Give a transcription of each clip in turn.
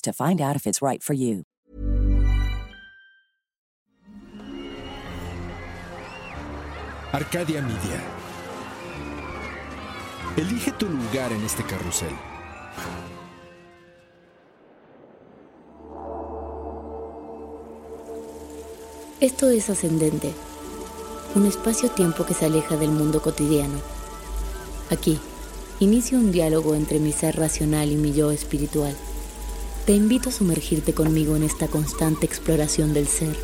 to find out if it's right for you. Arcadia Media. Elige tu lugar en este carrusel. Esto es Ascendente, un espacio-tiempo que se aleja del mundo cotidiano. Aquí, inicio un diálogo entre mi ser racional y mi yo espiritual. Te invito a sumergirte conmigo en esta constante exploración del ser,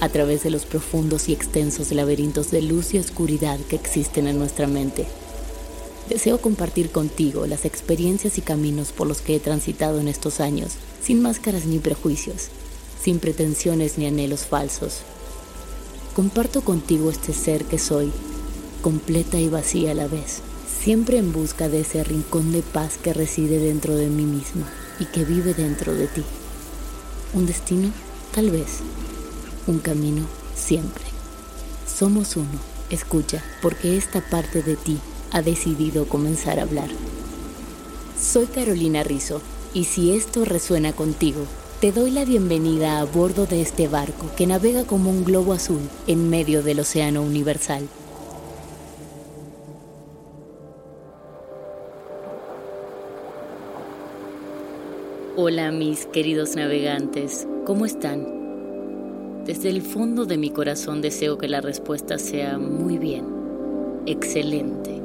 a través de los profundos y extensos laberintos de luz y oscuridad que existen en nuestra mente. Deseo compartir contigo las experiencias y caminos por los que he transitado en estos años, sin máscaras ni prejuicios, sin pretensiones ni anhelos falsos. Comparto contigo este ser que soy, completa y vacía a la vez, siempre en busca de ese rincón de paz que reside dentro de mí misma y que vive dentro de ti. Un destino, tal vez. Un camino, siempre. Somos uno. Escucha, porque esta parte de ti ha decidido comenzar a hablar. Soy Carolina Rizzo, y si esto resuena contigo, te doy la bienvenida a bordo de este barco que navega como un globo azul en medio del océano universal. Hola mis queridos navegantes, ¿cómo están? Desde el fondo de mi corazón deseo que la respuesta sea muy bien, excelente.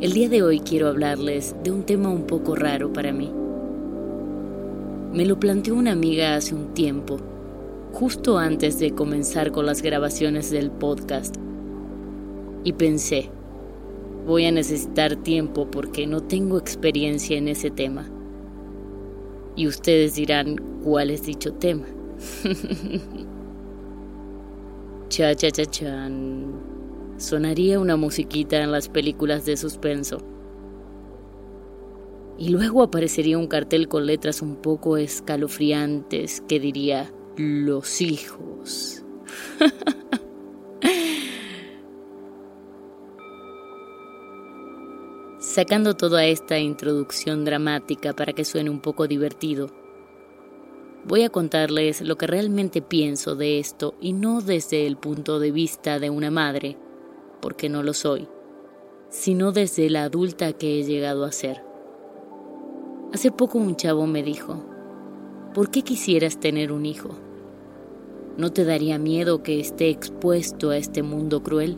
El día de hoy quiero hablarles de un tema un poco raro para mí. Me lo planteó una amiga hace un tiempo, justo antes de comenzar con las grabaciones del podcast. Y pensé, voy a necesitar tiempo porque no tengo experiencia en ese tema. Y ustedes dirán, ¿cuál es dicho tema? cha, cha, cha, chan. Sonaría una musiquita en las películas de suspenso. Y luego aparecería un cartel con letras un poco escalofriantes que diría, los hijos. sacando toda esta introducción dramática para que suene un poco divertido. Voy a contarles lo que realmente pienso de esto y no desde el punto de vista de una madre, porque no lo soy, sino desde la adulta que he llegado a ser. Hace poco un chavo me dijo, ¿por qué quisieras tener un hijo? ¿No te daría miedo que esté expuesto a este mundo cruel?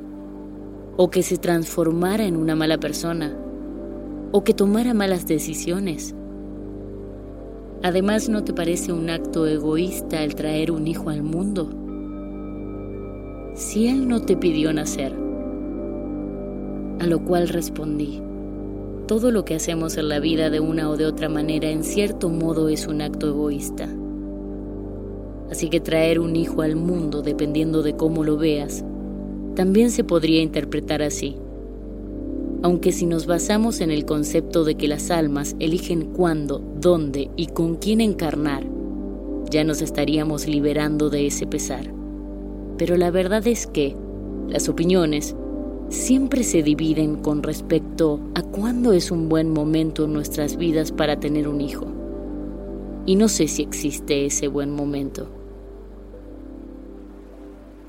¿O que se transformara en una mala persona? O que tomara malas decisiones. Además, ¿no te parece un acto egoísta el traer un hijo al mundo? Si él no te pidió nacer. A lo cual respondí, todo lo que hacemos en la vida de una o de otra manera en cierto modo es un acto egoísta. Así que traer un hijo al mundo, dependiendo de cómo lo veas, también se podría interpretar así aunque si nos basamos en el concepto de que las almas eligen cuándo, dónde y con quién encarnar, ya nos estaríamos liberando de ese pesar. Pero la verdad es que las opiniones siempre se dividen con respecto a cuándo es un buen momento en nuestras vidas para tener un hijo. Y no sé si existe ese buen momento.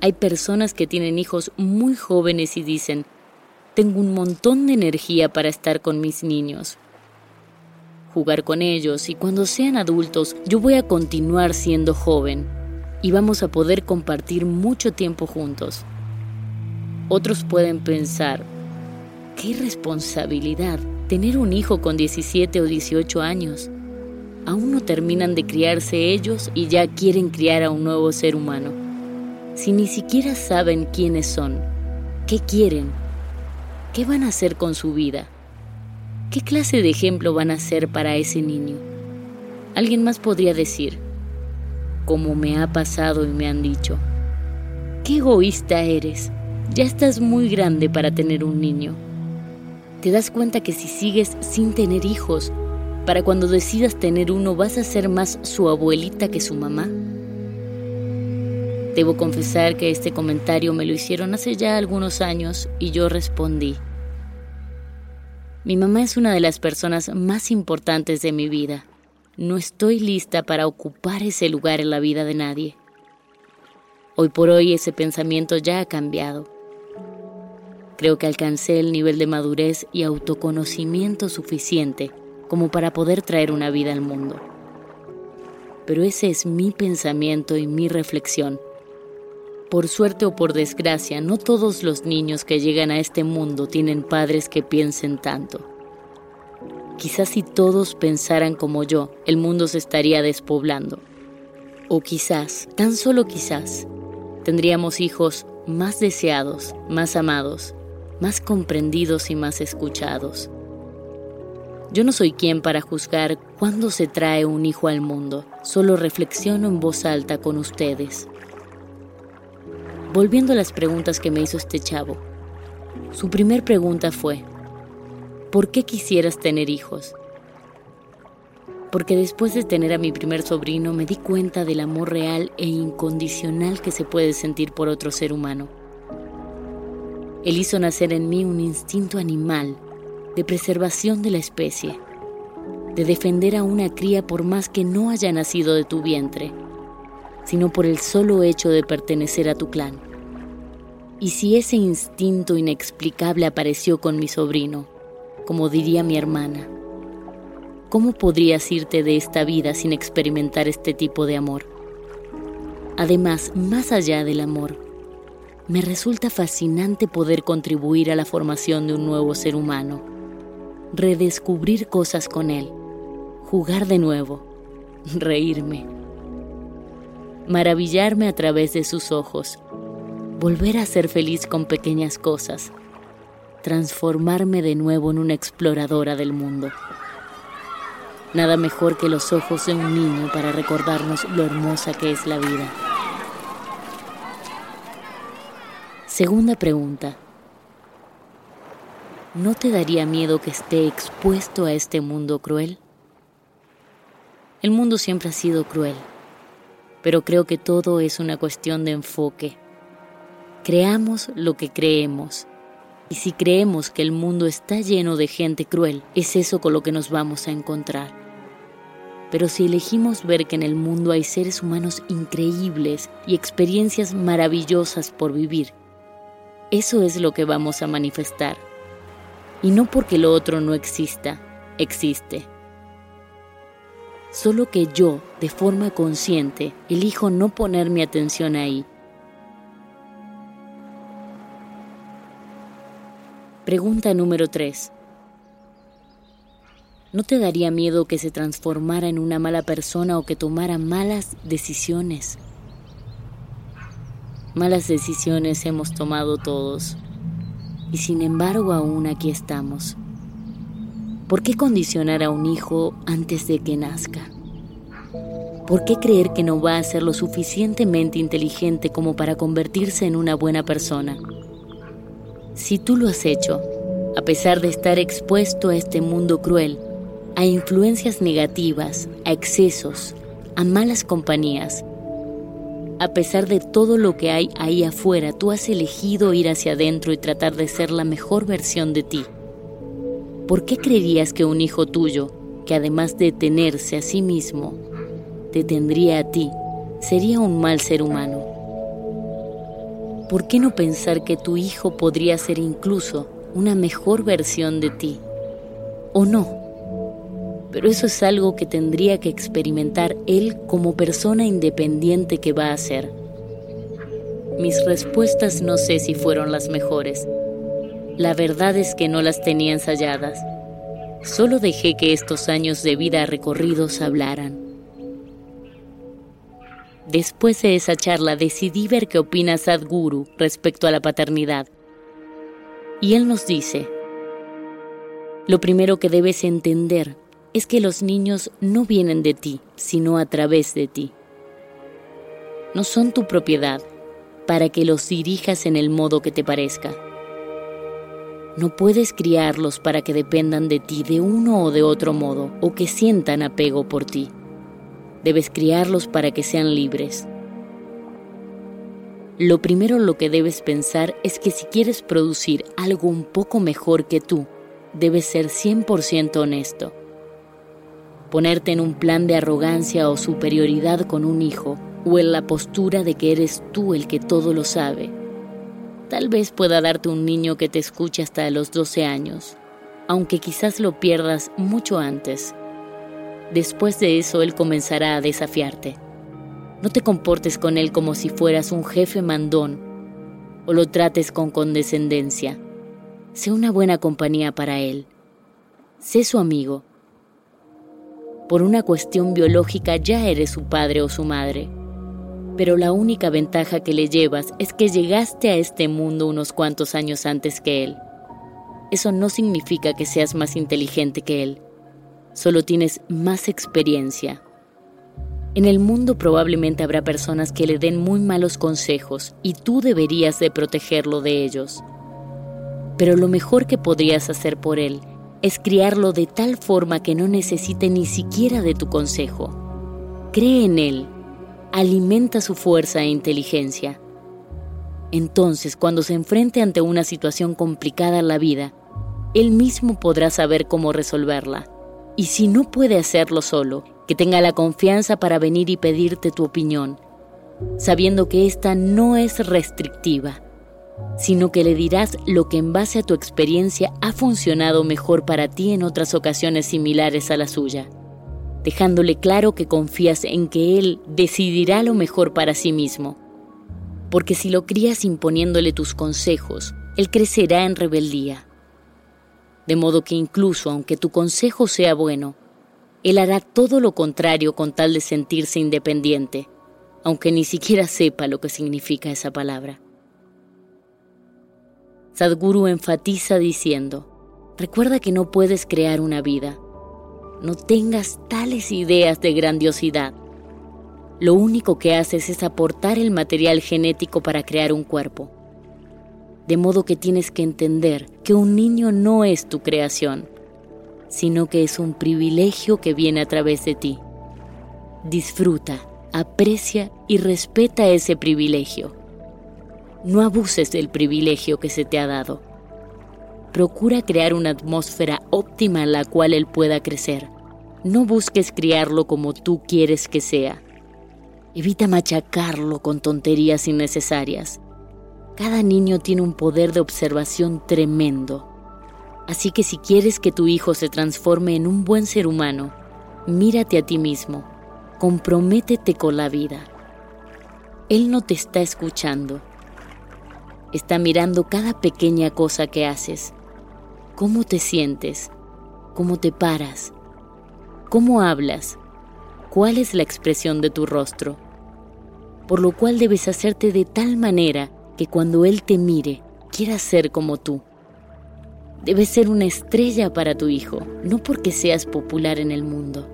Hay personas que tienen hijos muy jóvenes y dicen, tengo un montón de energía para estar con mis niños. jugar con ellos y cuando sean adultos yo voy a continuar siendo joven y vamos a poder compartir mucho tiempo juntos. Otros pueden pensar, qué irresponsabilidad tener un hijo con 17 o 18 años. Aún no terminan de criarse ellos y ya quieren criar a un nuevo ser humano. Si ni siquiera saben quiénes son, qué quieren, qué van a hacer con su vida, qué clase de ejemplo van a ser para ese niño. Alguien más podría decir, como me ha pasado y me han dicho, qué egoísta eres, ya estás muy grande para tener un niño. Te das cuenta que si sigues sin tener hijos, para cuando decidas tener uno vas a ser más su abuelita que su mamá. Debo confesar que este comentario me lo hicieron hace ya algunos años y yo respondí. Mi mamá es una de las personas más importantes de mi vida. No estoy lista para ocupar ese lugar en la vida de nadie. Hoy por hoy ese pensamiento ya ha cambiado. Creo que alcancé el nivel de madurez y autoconocimiento suficiente como para poder traer una vida al mundo. Pero ese es mi pensamiento y mi reflexión. Por suerte o por desgracia, no todos los niños que llegan a este mundo tienen padres que piensen tanto. Quizás si todos pensaran como yo, el mundo se estaría despoblando. O quizás, tan solo quizás, tendríamos hijos más deseados, más amados, más comprendidos y más escuchados. Yo no soy quien para juzgar cuándo se trae un hijo al mundo, solo reflexiono en voz alta con ustedes. Volviendo a las preguntas que me hizo este chavo, su primer pregunta fue, ¿por qué quisieras tener hijos? Porque después de tener a mi primer sobrino me di cuenta del amor real e incondicional que se puede sentir por otro ser humano. Él hizo nacer en mí un instinto animal de preservación de la especie, de defender a una cría por más que no haya nacido de tu vientre, sino por el solo hecho de pertenecer a tu clan. Y si ese instinto inexplicable apareció con mi sobrino, como diría mi hermana. ¿Cómo podrías irte de esta vida sin experimentar este tipo de amor? Además, más allá del amor, me resulta fascinante poder contribuir a la formación de un nuevo ser humano, redescubrir cosas con él, jugar de nuevo, reírme, maravillarme a través de sus ojos, volver a ser feliz con pequeñas cosas transformarme de nuevo en una exploradora del mundo. Nada mejor que los ojos de un niño para recordarnos lo hermosa que es la vida. Segunda pregunta. ¿No te daría miedo que esté expuesto a este mundo cruel? El mundo siempre ha sido cruel, pero creo que todo es una cuestión de enfoque. Creamos lo que creemos y si creemos que el mundo está lleno de gente cruel, es eso con lo que nos vamos a encontrar. Pero si elegimos ver que en el mundo hay seres humanos increíbles y experiencias maravillosas por vivir, eso es lo que vamos a manifestar. Y no porque lo otro no exista, existe. Solo que yo, de forma consciente, elijo no poner mi atención ahí Pregunta número 3. ¿No te daría miedo que se transformara en una mala persona o que tomara malas decisiones? Malas decisiones hemos tomado todos y sin embargo aún aquí estamos. ¿Por qué condicionar a un hijo antes de que nazca? ¿Por qué creer que no va a ser lo suficientemente inteligente como para convertirse en una buena persona? Si tú lo has hecho, a pesar de estar expuesto a este mundo cruel, a influencias negativas, a excesos, a malas compañías, a pesar de todo lo que hay ahí afuera, tú has elegido ir hacia adentro y tratar de ser la mejor versión de ti. ¿Por qué creerías que un hijo tuyo, que además de tenerse a sí mismo, te tendría a ti, sería un mal ser humano? ¿por qué no pensar que tu hijo podría ser incluso una mejor versión de ti? ¿O no? pero eso es algo que tendría que experimentar él como persona independiente que va a ser. Mis respuestas no sé si fueron las mejores. La verdad es que no las tenía ensayadas. Solo dejé que estos años de vida recorridos hablaran. Después de esa charla decidí ver qué opina Sadhguru respecto a la paternidad. Y él nos dice, lo primero que debes entender es que los niños no vienen de ti, sino a través de ti. No son tu propiedad para que los dirijas en el modo que te parezca. No puedes criarlos para que dependan de ti de uno o de otro modo o que sientan apego por ti. Debes criarlos para que sean libres. Lo primero lo que debes pensar es que si quieres producir algo un poco mejor que tú, debes ser 100% honesto. Ponerte en un plan de arrogancia o superioridad con un hijo o en la postura de que eres tú el que todo lo sabe. Tal vez pueda darte un niño que te escuche hasta los 12 años, aunque quizás lo pierdas mucho antes Después de eso, Él comenzará a desafiarte. No te comportes con Él como si fueras un jefe mandón o lo trates con condescendencia. Sé una buena compañía para Él. Sé su amigo. Por una cuestión biológica ya eres su padre o su madre. Pero la única ventaja que le llevas es que llegaste a este mundo unos cuantos años antes que Él. Eso no significa que seas más inteligente que Él solo tienes más experiencia. En el mundo probablemente habrá personas que le den muy malos consejos y tú deberías de protegerlo de ellos. Pero lo mejor que podrías hacer por él es criarlo de tal forma que no necesite ni siquiera de tu consejo. Cree en él, alimenta su fuerza e inteligencia. Entonces, cuando se enfrente ante una situación complicada en la vida, él mismo podrá saber cómo resolverla y si no puede hacerlo solo, que tenga la confianza para venir y pedirte tu opinión, sabiendo que esta no es restrictiva, sino que le dirás lo que en base a tu experiencia ha funcionado mejor para ti en otras ocasiones similares a la suya, dejándole claro que confías en que él decidirá lo mejor para sí mismo. Porque si lo crías imponiéndole tus consejos, él crecerá en rebeldía de modo que incluso aunque tu consejo sea bueno, él hará todo lo contrario con tal de sentirse independiente, aunque ni siquiera sepa lo que significa esa palabra. Sadhguru enfatiza diciendo, recuerda que no puedes crear una vida, no tengas tales ideas de grandiosidad. Lo único que haces es aportar el material genético para crear un cuerpo de modo que tienes que entender que un niño no es tu creación, sino que es un privilegio que viene a través de ti. Disfruta, aprecia y respeta ese privilegio. No abuses del privilegio que se te ha dado. Procura crear una atmósfera óptima en la cual él pueda crecer. No busques criarlo como tú quieres que sea. Evita machacarlo con tonterías innecesarias. Cada niño tiene un poder de observación tremendo. Así que si quieres que tu hijo se transforme en un buen ser humano, mírate a ti mismo, comprométete con la vida. Él no te está escuchando. Está mirando cada pequeña cosa que haces. Cómo te sientes, cómo te paras, cómo hablas, cuál es la expresión de tu rostro. Por lo cual debes hacerte de tal manera que cuando Él te mire, quiera ser como tú. Debes ser una estrella para tu hijo, no porque seas popular en el mundo,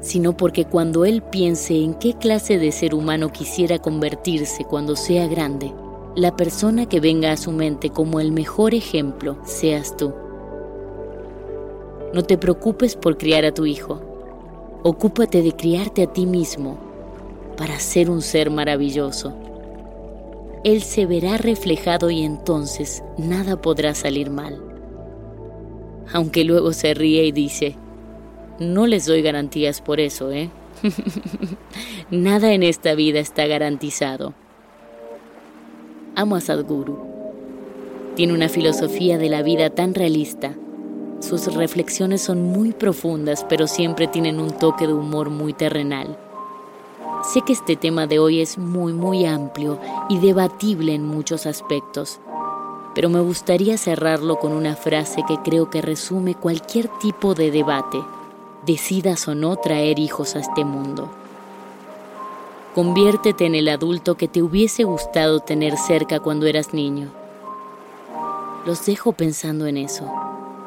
sino porque cuando Él piense en qué clase de ser humano quisiera convertirse cuando sea grande, la persona que venga a su mente como el mejor ejemplo seas tú. No te preocupes por criar a tu hijo, ocúpate de criarte a ti mismo para ser un ser maravilloso él se verá reflejado y entonces nada podrá salir mal. Aunque luego se ríe y dice, no les doy garantías por eso, ¿eh? nada en esta vida está garantizado. Amo a Sadhguru. Tiene una filosofía de la vida tan realista Sus reflexiones son muy profundas, pero siempre tienen un toque de humor muy terrenal. Sé que este tema de hoy es muy, muy amplio y debatible en muchos aspectos, pero me gustaría cerrarlo con una frase que creo que resume cualquier tipo de debate, decidas o no traer hijos a este mundo. Conviértete en el adulto que te hubiese gustado tener cerca cuando eras niño. Los dejo pensando en eso.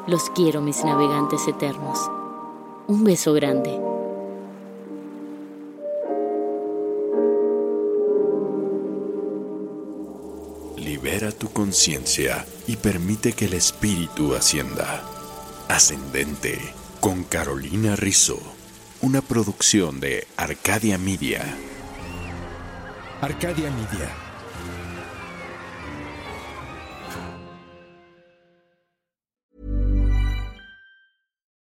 Los quiero, mis navegantes eternos. Un beso grande. Libera tu conciencia y permite que el espíritu ascienda. Ascendente con Carolina Rizzo. Una producción de Arcadia Media. Arcadia Media.